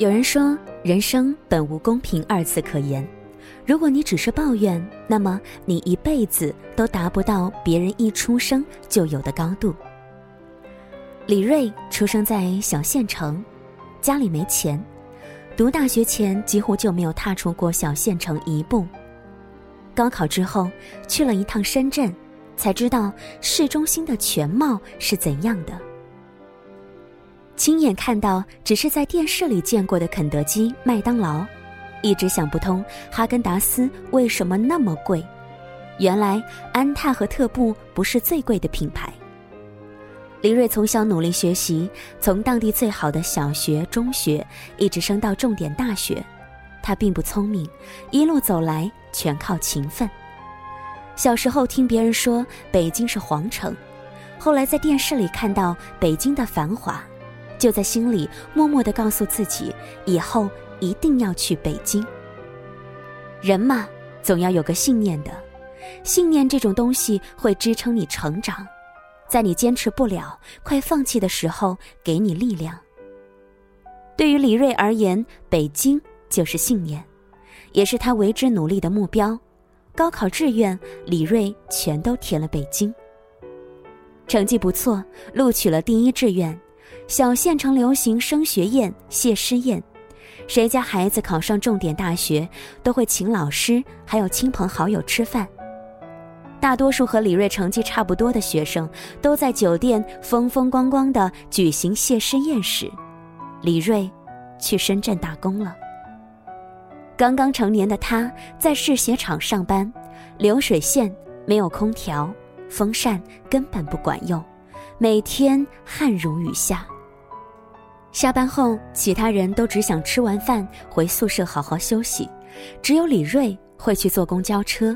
有人说，人生本无公平二字可言。如果你只是抱怨，那么你一辈子都达不到别人一出生就有的高度。李锐出生在小县城，家里没钱，读大学前几乎就没有踏出过小县城一步。高考之后去了一趟深圳，才知道市中心的全貌是怎样的。亲眼看到只是在电视里见过的肯德基、麦当劳，一直想不通哈根达斯为什么那么贵。原来安踏和特步不是最贵的品牌。李瑞从小努力学习，从当地最好的小学、中学一直升到重点大学。他并不聪明，一路走来全靠勤奋。小时候听别人说北京是皇城，后来在电视里看到北京的繁华。就在心里默默的告诉自己，以后一定要去北京。人嘛，总要有个信念的，信念这种东西会支撑你成长，在你坚持不了、快放弃的时候，给你力量。对于李锐而言，北京就是信念，也是他为之努力的目标。高考志愿，李锐全都填了北京。成绩不错，录取了第一志愿。小县城流行升学宴、谢师宴，谁家孩子考上重点大学，都会请老师还有亲朋好友吃饭。大多数和李锐成绩差不多的学生，都在酒店风风光光的举行谢师宴时，李锐去深圳打工了。刚刚成年的他在制鞋厂上班，流水线没有空调，风扇根本不管用，每天汗如雨下。下班后，其他人都只想吃完饭回宿舍好好休息，只有李锐会去坐公交车，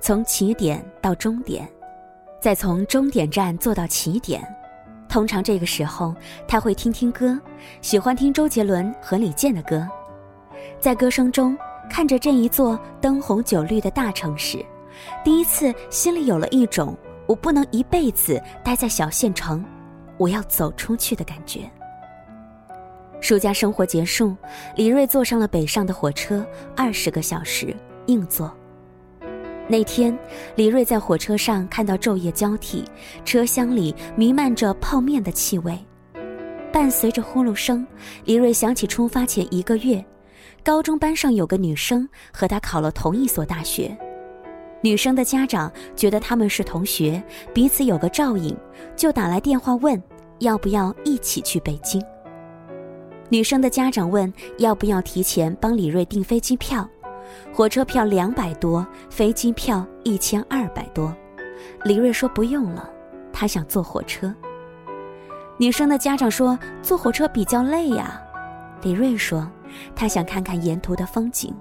从起点到终点，再从终点站坐到起点。通常这个时候，他会听听歌，喜欢听周杰伦和李健的歌，在歌声中看着这一座灯红酒绿的大城市，第一次心里有了一种我不能一辈子待在小县城，我要走出去的感觉。暑假生活结束，李锐坐上了北上的火车，二十个小时硬座。那天，李锐在火车上看到昼夜交替，车厢里弥漫着泡面的气味，伴随着呼噜声，李锐想起出发前一个月，高中班上有个女生和他考了同一所大学，女生的家长觉得他们是同学，彼此有个照应，就打来电话问要不要一起去北京。女生的家长问要不要提前帮李锐订飞机票，火车票两百多，飞机票一千二百多。李锐说不用了，他想坐火车。女生的家长说坐火车比较累呀。李锐说他想看看沿途的风景。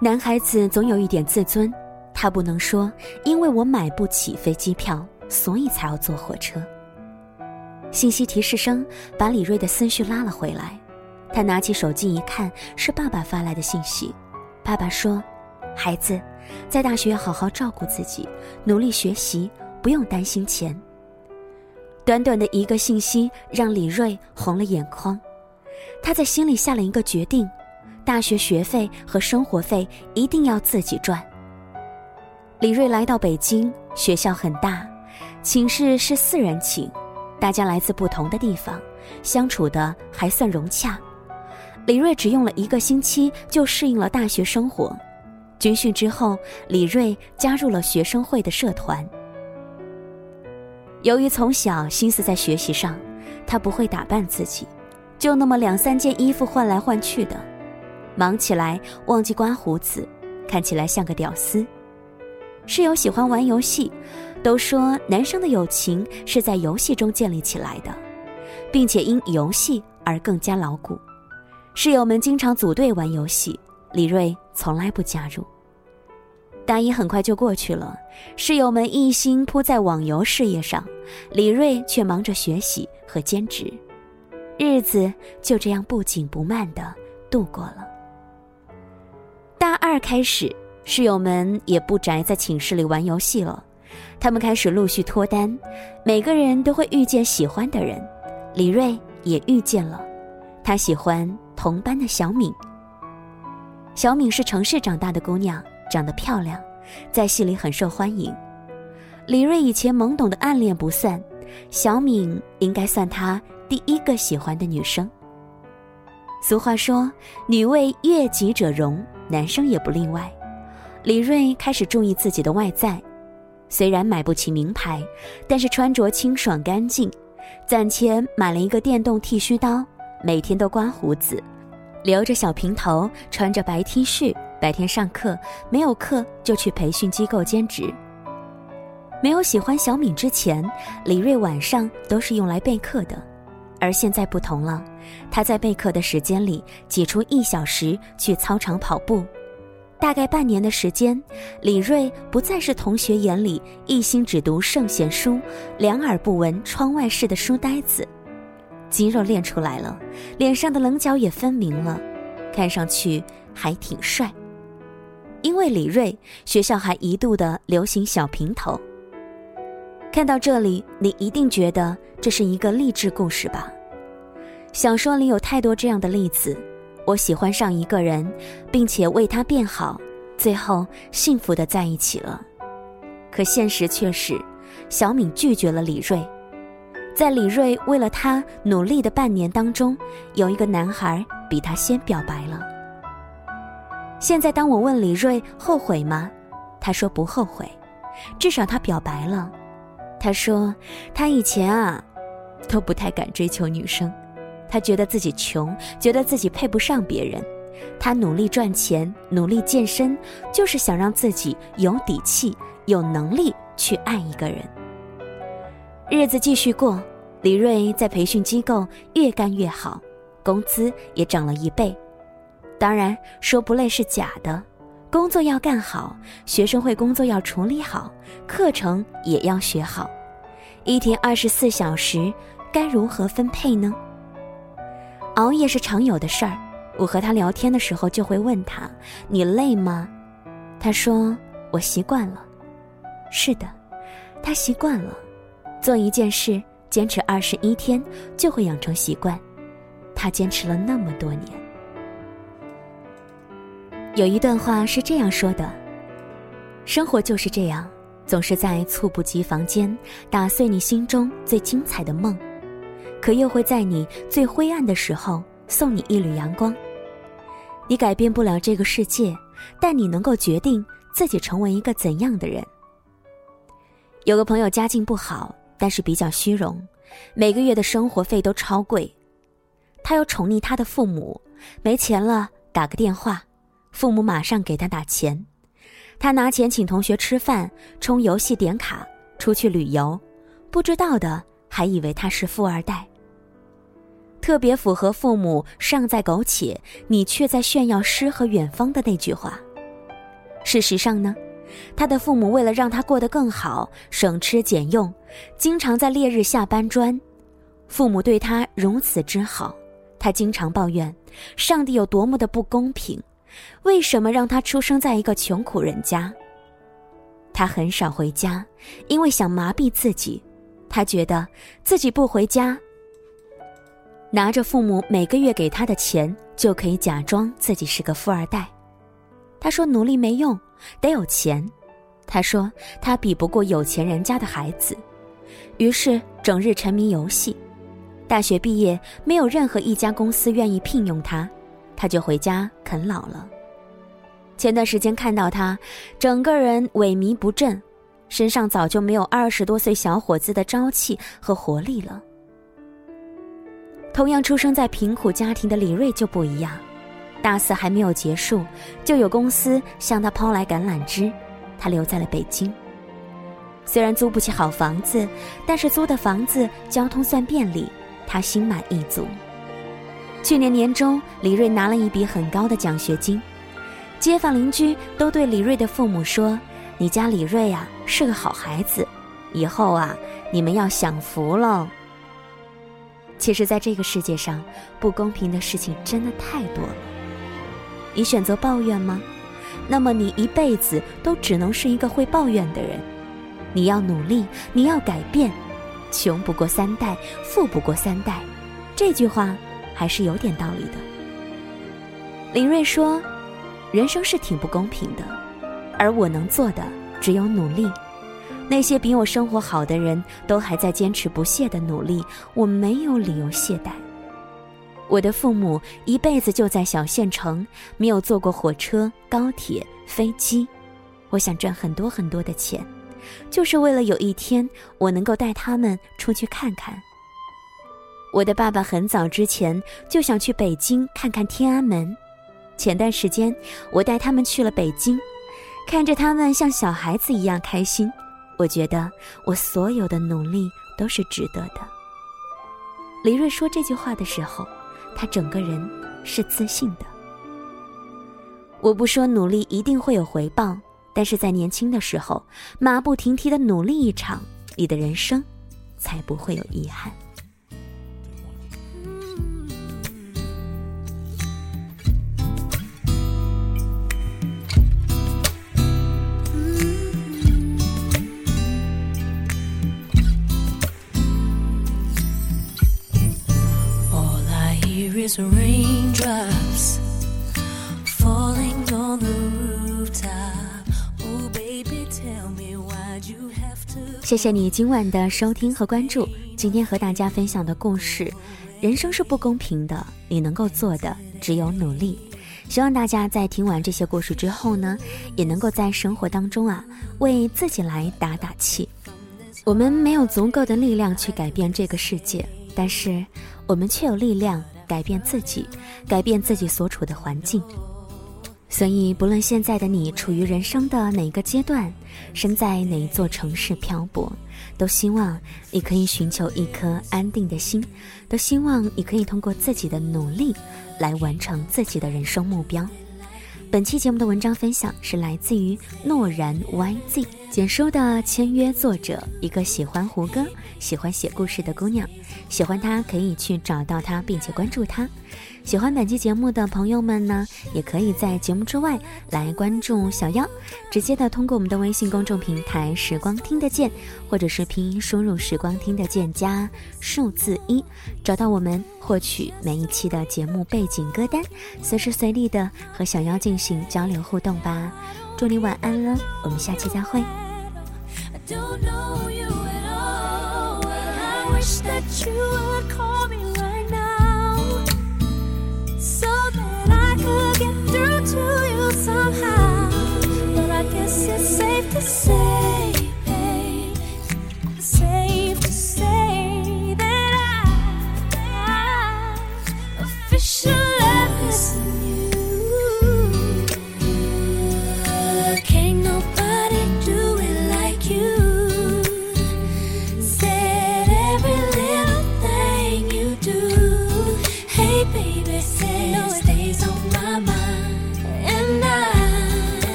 男孩子总有一点自尊，他不能说因为我买不起飞机票，所以才要坐火车。信息提示声把李锐的思绪拉了回来，他拿起手机一看，是爸爸发来的信息。爸爸说：“孩子，在大学要好好照顾自己，努力学习，不用担心钱。”短短的一个信息让李锐红了眼眶，他在心里下了一个决定：大学学费和生活费一定要自己赚。李锐来到北京，学校很大，寝室是四人寝。大家来自不同的地方，相处的还算融洽。李锐只用了一个星期就适应了大学生活。军训之后，李锐加入了学生会的社团。由于从小心思在学习上，他不会打扮自己，就那么两三件衣服换来换去的，忙起来忘记刮胡子，看起来像个屌丝。室友喜欢玩游戏。都说男生的友情是在游戏中建立起来的，并且因游戏而更加牢固。室友们经常组队玩游戏，李锐从来不加入。大一很快就过去了，室友们一心扑在网游事业上，李锐却忙着学习和兼职，日子就这样不紧不慢的度过了。大二开始，室友们也不宅在寝室里玩游戏了。他们开始陆续脱单，每个人都会遇见喜欢的人，李锐也遇见了，他喜欢同班的小敏。小敏是城市长大的姑娘，长得漂亮，在戏里很受欢迎。李锐以前懵懂的暗恋不算，小敏应该算他第一个喜欢的女生。俗话说“女为悦己者容”，男生也不例外。李锐开始注意自己的外在，虽然买不起名牌，但是穿着清爽干净。攒钱买了一个电动剃须刀，每天都刮胡子，留着小平头，穿着白 T 恤，白天上课，没有课就去培训机构兼职。没有喜欢小敏之前，李锐晚上都是用来备课的，而现在不同了，他在备课的时间里挤出一小时去操场跑步。大概半年的时间，李锐不再是同学眼里一心只读圣贤书、两耳不闻窗外事的书呆子，肌肉练出来了，脸上的棱角也分明了，看上去还挺帅。因为李锐，学校还一度的流行小平头。看到这里，你一定觉得这是一个励志故事吧？小说里有太多这样的例子。我喜欢上一个人，并且为他变好，最后幸福的在一起了。可现实却是，小敏拒绝了李锐。在李锐为了他努力的半年当中，有一个男孩比他先表白了。现在当我问李锐后悔吗？他说不后悔，至少他表白了。他说他以前啊，都不太敢追求女生。他觉得自己穷，觉得自己配不上别人。他努力赚钱，努力健身，就是想让自己有底气、有能力去爱一个人。日子继续过，李锐在培训机构越干越好，工资也涨了一倍。当然，说不累是假的，工作要干好，学生会工作要处理好，课程也要学好。一天二十四小时，该如何分配呢？熬夜是常有的事儿，我和他聊天的时候就会问他：“你累吗？”他说：“我习惯了。”是的，他习惯了。做一件事坚持二十一天就会养成习惯，他坚持了那么多年。有一段话是这样说的：“生活就是这样，总是在猝不及防间打碎你心中最精彩的梦。”可又会在你最灰暗的时候送你一缕阳光。你改变不了这个世界，但你能够决定自己成为一个怎样的人。有个朋友家境不好，但是比较虚荣，每个月的生活费都超贵。他又宠溺他的父母，没钱了打个电话，父母马上给他打钱。他拿钱请同学吃饭、充游戏点卡、出去旅游，不知道的。还以为他是富二代，特别符合父母尚在苟且，你却在炫耀诗和远方的那句话。事实上呢，他的父母为了让他过得更好，省吃俭用，经常在烈日下搬砖。父母对他如此之好，他经常抱怨上帝有多么的不公平，为什么让他出生在一个穷苦人家？他很少回家，因为想麻痹自己。他觉得自己不回家，拿着父母每个月给他的钱，就可以假装自己是个富二代。他说努力没用，得有钱。他说他比不过有钱人家的孩子，于是整日沉迷游戏。大学毕业，没有任何一家公司愿意聘用他，他就回家啃老了。前段时间看到他，整个人萎靡不振。身上早就没有二十多岁小伙子的朝气和活力了。同样出生在贫苦家庭的李锐就不一样，大四还没有结束，就有公司向他抛来橄榄枝，他留在了北京。虽然租不起好房子，但是租的房子交通算便利，他心满意足。去年年中，李锐拿了一笔很高的奖学金，街坊邻居都对李锐的父母说。你家李锐啊是个好孩子，以后啊你们要享福喽。其实，在这个世界上，不公平的事情真的太多了。你选择抱怨吗？那么你一辈子都只能是一个会抱怨的人。你要努力，你要改变。穷不过三代，富不过三代，这句话还是有点道理的。林瑞说：“人生是挺不公平的，而我能做的只有努力。那些比我生活好的人都还在坚持不懈的努力，我没有理由懈怠。我的父母一辈子就在小县城，没有坐过火车、高铁、飞机。我想赚很多很多的钱。”就是为了有一天我能够带他们出去看看。我的爸爸很早之前就想去北京看看天安门，前段时间我带他们去了北京，看着他们像小孩子一样开心，我觉得我所有的努力都是值得的。李瑞说这句话的时候，他整个人是自信的。我不说努力一定会有回报。但是在年轻的时候，马不停蹄的努力一场，你的人生才不会有遗憾。谢谢你今晚的收听和关注。今天和大家分享的故事，人生是不公平的，你能够做的只有努力。希望大家在听完这些故事之后呢，也能够在生活当中啊，为自己来打打气。我们没有足够的力量去改变这个世界，但是我们却有力量改变自己，改变自己所处的环境。所以，不论现在的你处于人生的哪个阶段，身在哪一座城市漂泊，都希望你可以寻求一颗安定的心，都希望你可以通过自己的努力，来完成自己的人生目标。本期节目的文章分享是来自于诺然 YZ 简书的签约作者，一个喜欢胡歌、喜欢写故事的姑娘，喜欢他可以去找到他，并且关注他。喜欢本期节目的朋友们呢，也可以在节目之外来关注小妖，直接的通过我们的微信公众平台“时光听得见”，或者是拼音输入“时光听得见”加数字一，找到我们获取每一期的节目背景歌单，随时随地的和小妖进行交流互动吧。祝你晚安了，我们下期再会。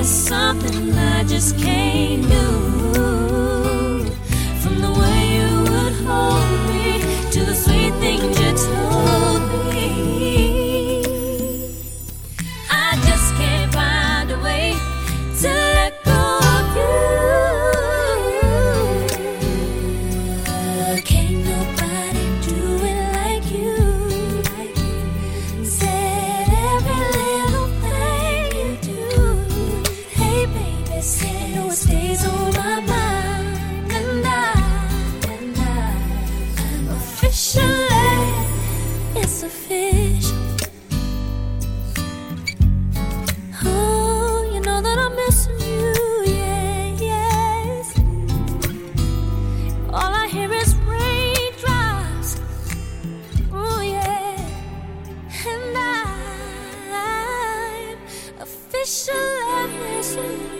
There's something I just can't do. shall have missing.